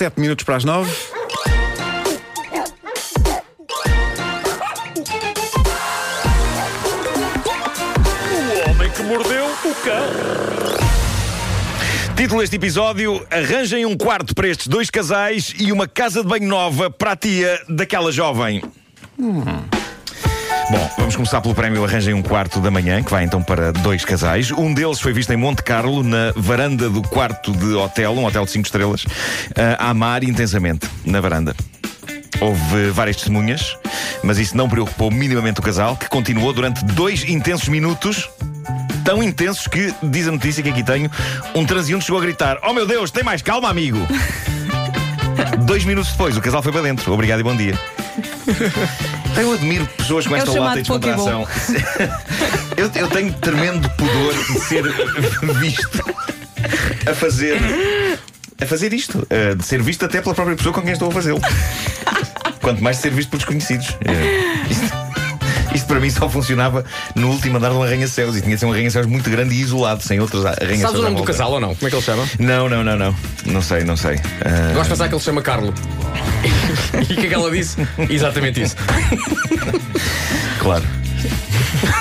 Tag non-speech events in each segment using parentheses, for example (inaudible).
7 minutos para as 9. O homem que mordeu o cão. Título deste episódio: Arranjem um quarto para estes dois casais e uma casa de banho nova para a tia daquela jovem. Bom, vamos começar pelo prémio Arranjem um Quarto da Manhã, que vai então para dois casais. Um deles foi visto em Monte Carlo, na varanda do quarto de hotel, um hotel de 5 estrelas, a amar intensamente na varanda. Houve várias testemunhas, mas isso não preocupou minimamente o casal, que continuou durante dois intensos minutos. Tão intensos que, diz a notícia que aqui tenho, um transeunte chegou a gritar: Oh meu Deus, tem mais calma, amigo! (laughs) Dois minutos depois, o casal foi para dentro. Obrigado e bom dia. (laughs) Eu admiro pessoas com É esta lata de descontração. (laughs) eu, eu tenho tremendo pudor de ser visto a fazer. A fazer isto. eh, de ser visto até pela própria pessoa com quem estou a fazê-lo. Quanto mais de ser visto por desconhecidos. Eh, isto, isto para mim só funcionava no último andar do arranha-céus e tinha de ser um arranha-céus muito grande e isolado, sem outros arranha-céus. Sabes o nome do casal ou não? Como é que ele chama? Não, não, não, não. Não sei, não sei. Eh, Gosto de pensar que ele se chama Carlo. (laughs) e o que é que ela disse? Exatamente isso. Claro.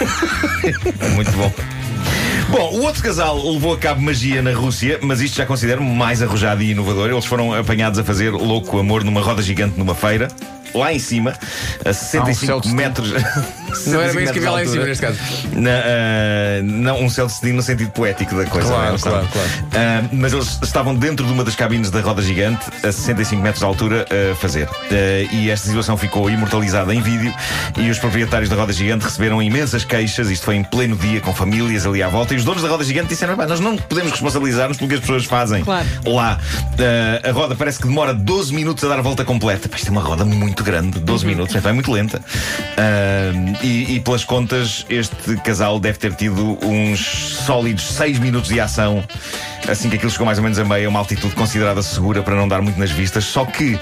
(laughs) Muito bom. Bom, o outro casal levou a cabo magia na Rússia, mas isto já considero mais arrojado e inovador. Eles foram apanhados a fazer louco amor numa roda gigante numa feira. Lá em cima, a 65 céu de metros. Não era bem isso que havia lá em (laughs) cima, neste caso. Na, ah, não, um céu de no sentido poético da coisa. Claro, não é? claro, claro. Ah, mas eles estavam dentro de uma das cabines da roda gigante, a 65 metros de altura, a fazer. Ah, e esta situação ficou imortalizada em vídeo e os proprietários da roda gigante receberam imensas queixas. Isto foi em pleno dia, com famílias ali à volta. E os donos da roda gigante disseram: "Epá, Nós não podemos responsabilizar-nos pelo que as pessoas fazem Claro. lá. A roda parece que demora 12 minutos a dar a volta completa. Pá, isto é uma roda muito grande, 12 minutos, então é muito lenta. Ah, e, e pelas contas, este casal deve ter tido uns sólidos 6 minutos de ação. Assim que aquilo chegou mais ou menos a meio, uma altitude considerada segura para não dar muito nas vistas. Só que,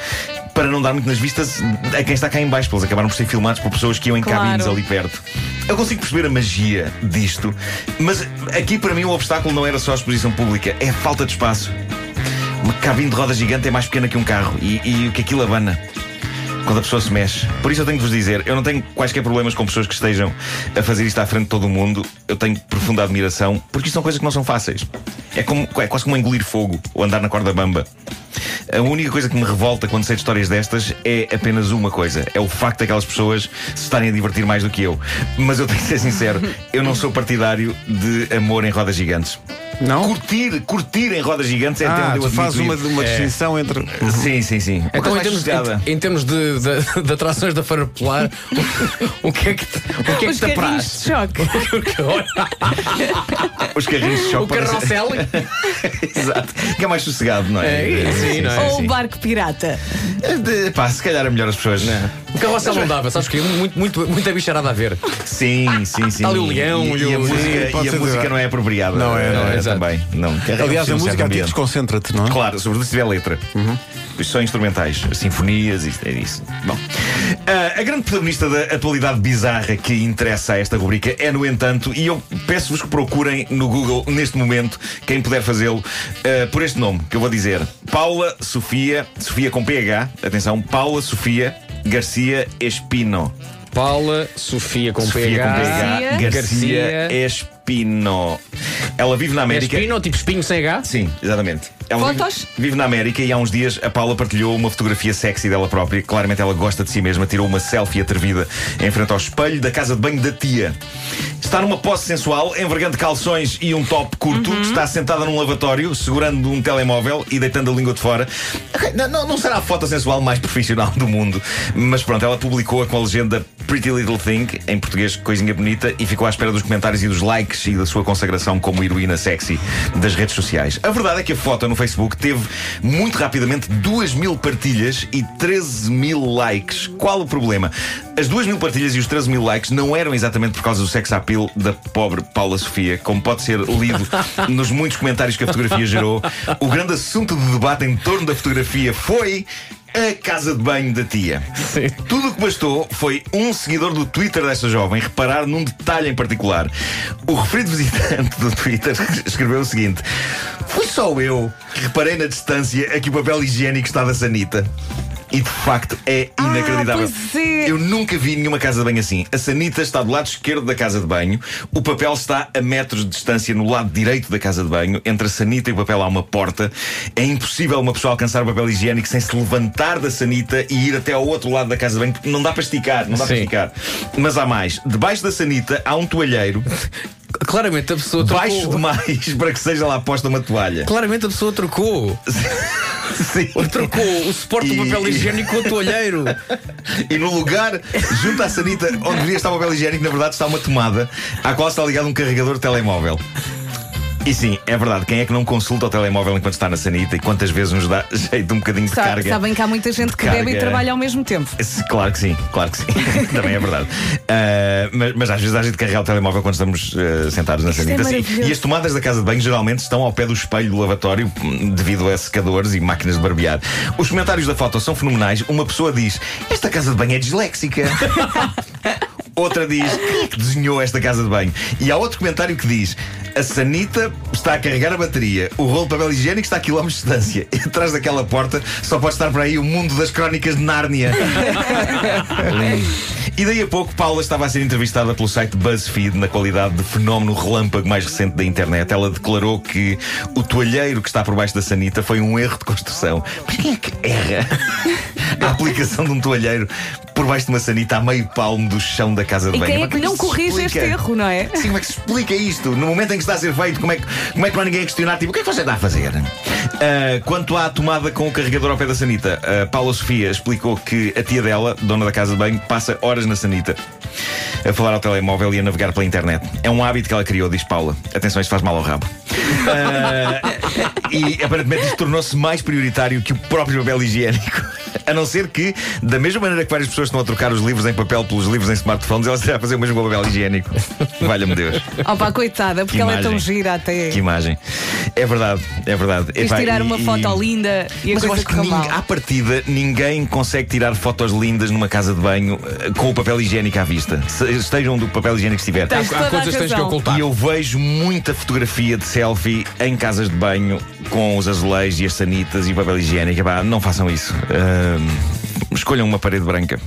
para não dar muito nas vistas, a quem está cá em baixo, porque eles acabaram por ser filmados por pessoas que iam em Claro. cabines ali perto. Eu consigo perceber a magia disto, mas aqui para mim o obstáculo não era só a exposição pública, é a falta de espaço. Uma cabine de roda gigante é mais pequena que um carro e, e o que aquilo abana quando a pessoa se mexe. Por isso eu tenho de vos dizer, eu não tenho quaisquer problemas com pessoas que estejam a fazer isto à frente de todo o mundo. Eu tenho profunda admiração, porque isto são coisas que não são fáceis. É, como, é quase como engolir fogo ou andar na corda bamba. A única coisa que me revolta quando sei de histórias destas é apenas uma coisa: é o facto daquelas pessoas se estarem a divertir mais do que eu. Mas eu tenho que ser sincero, eu não sou partidário de amor em rodas gigantes. Não? Curtir, curtir em rodas gigantes é Ah, fazes admito uma, uma É. distinção entre. Sim, sim, sim. Uma Então, em termos, em, em termos de, de, de atrações da Feira Popular, o, o que é que te, o que é que Os te carrinhos apraz? de choque. Os carrinhos de choque O carrossel? (laughs) Exato. Que é mais sossegado, não é? É, sim, não é? Ou o barco pirata. De- Pá, se calhar é melhor as pessoas. O carrossel não dava, sabes que muito, muito, muita bicharada a ver. Sim, sim, sim. Está ali o leão e, e e a o- música, Sim, e a música não é apropriada. Não é, não é, exato. também. Não. Carrega Aliás, a música aqui ambiente. desconcentra-te, não é? Claro, sobretudo se tiver letra. Isto são instrumentais, sinfonias, isto é isso. Bom, ah, a grande protagonista da atualidade bizarra que interessa a esta rubrica é, no entanto, e eu peço-vos que procurem no Google neste momento, quem puder fazê-lo, ah, por este nome que eu vou dizer: Paula Sofia, Sofia com PH, atenção, Paula Sofia Garcia Espino. Paula, Sofia com Sofia com PH. PH, Garcia. Garcia Espino. Ela vive na É América. espino, tipo espinho sem H? Sim, exatamente. Ela vive, Fotos? vive na América e há uns dias a Paula partilhou uma fotografia sexy dela própria. Claramente ela gosta de si mesma. Tirou uma selfie atrevida em frente ao espelho da casa de banho da tia. Está numa posse sensual, envergando calções e um top curto. Está sentada num lavatório, segurando um telemóvel e deitando a língua de fora. Não, não, não será a foto sensual mais profissional do mundo, mas pronto, ela publicou-a com a legenda Pretty Little Thing, em português, coisinha bonita, e ficou à espera dos comentários e dos likes e da sua consagração como heroína sexy das redes sociais. A verdade é que a foto no Facebook teve muito rapidamente 2 mil partilhas e 13 mil likes. Qual o problema? As 2 mil partilhas e os 13 mil likes não eram exatamente por causa do sex appeal da pobre Paula Sofia, como pode ser lido (laughs) nos muitos comentários que a fotografia gerou. O grande assunto de debate em torno da fotografia foi a casa de banho da tia. Sim. Tudo o que bastou foi um seguidor do Twitter desta jovem reparar num detalhe em particular. O referido visitante do Twitter (laughs) escreveu o seguinte: Fui só eu que reparei na distância a que o papel higiênico está da sanita. E de facto é inacreditável. pois é. Eu nunca vi nenhuma casa de banho assim. A sanita está do lado esquerdo da casa de banho, o papel está a metros de distância no lado direito da casa de banho. Entre a sanita e o papel há uma porta. É impossível uma pessoa alcançar o papel higiênico sem se levantar da sanita e ir até ao outro lado da casa de banho, porque não dá para esticar, não dá para Sim. esticar. Mas há mais. Debaixo da sanita há um toalheiro, (laughs) Claramente a pessoa trocou. baixo demais para que seja lá posta uma toalha. Claramente a pessoa trocou. Sim. Trocou o suporte do E- papel higiênico com o toalheiro. E no lugar, junto à sanita, onde deveria estar o papel higiênico, na verdade está uma tomada à qual está ligado um carregador de telemóvel. E sim, é verdade, quem é que não consulta o telemóvel enquanto está na sanita e quantas vezes nos dá (laughs) jeito de um bocadinho de Sa- carga? Sabem que há muita gente que bebe e trabalha ao mesmo tempo. Claro que sim, claro que sim. (laughs) Também é verdade. Ah, mas, mas às vezes há gente que carrega o telemóvel quando estamos ah, sentados na sanita. é Sim. e as tomadas da casa de banho geralmente estão ao pé do espelho do lavatório hum, devido a secadores e máquinas de barbear. Os comentários da foto são fenomenais. Uma pessoa diz: Esta casa de banho é disléxica. (laughs) Outra diz: que desenhou esta casa de banho? E há outro comentário que diz: A sanita está a carregar a bateria, o rolo de papel higiênico está a quilómetros de distância. E (laughs) atrás daquela porta só pode estar por aí o mundo das crónicas de Nárnia. (laughs) E daí a pouco, Paula estava a ser entrevistada pelo site BuzzFeed na qualidade de fenómeno relâmpago mais recente da internet. Ela declarou que o toalheiro que está por baixo da sanita foi um erro de construção. Mas quem é que erra (laughs) a aplicação de um toalheiro por baixo de uma sanita a meio palmo do chão da casa de E banho? quem é Mas que não corrige este erro, não é? Sim, como é que se explica isto? No momento em que está a ser feito, como é que, como é que não há ninguém a questionar? Tipo, o que é que você está a fazer? Ah, quanto à tomada com o carregador ao pé da sanita, a Paula Sofia explicou que a tia dela, dona da casa de banho, passa horas na sanita a falar ao telemóvel e a navegar pela internet. É um hábito que ela criou, diz Paula. Atenção, isto faz mal ao rabo. Ah, (laughs) e aparentemente isto tornou-se mais prioritário que o próprio papel higiênico. A não ser que, da mesma maneira que várias pessoas estão a trocar os livros em papel pelos livros em smartphones, ela a fazer o mesmo com o papel higiênico. (laughs) Valha-me Deus. Opa, coitada, porque Que ela é tão gira até. Que imagem. É verdade, é verdade. Quis Epá, tirar e- uma e- foto linda e a Mas eu coisa acho que ninguém, à partida ninguém consegue tirar fotos lindas numa casa de banho eh, com o papel higiênico à vista. Se- Esteja onde o papel higiênico estiver. Tens toda Há a coisas que tens que razão. ocultar. E eu vejo muita fotografia de selfie em casas de banho com os azulejos e as sanitas e o papel higiênico. Epá, não façam isso. Escolham uma parede branca.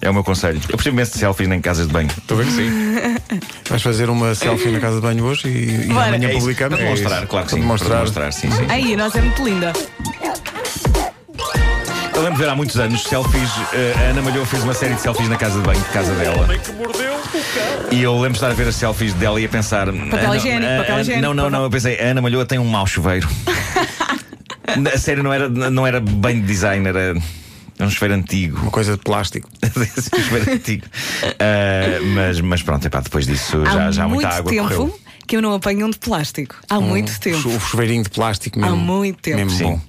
É o meu conselho. Eu percebo imenso de selfies em casas de banho. Estou a ver que sim. (laughs) Vais fazer uma selfie na casa de banho hoje e, e Bora. amanhã É publicamos? Para demonstrar, claro que sim. demonstrar. Para demonstrar, sim, sim. Aí, a nossa é muito linda. Eu lembro de ver há muitos anos selfies. eh, a Ana Malhou fez uma série de selfies na casa de banho de casa dela. E eu lembro de estar a ver as selfies dela e a pensar. Ana- higiênico, papel higiênico, Não, não, papel- não. Eu pensei, a Ana Malhoa tem um mau chuveiro. (laughs) a sério, não era, não era bem de design, era. um chuveiro antigo. Uma coisa de plástico. (laughs) um chuveiro antigo. Ah, mas, mas pronto, epá, depois disso já, Há já muito muita água tempo correu. que eu não apanho um de plástico. Há muito tempo. O chuveirinho de plástico mesmo. Há muito tempo. Mesmo Sim. bom.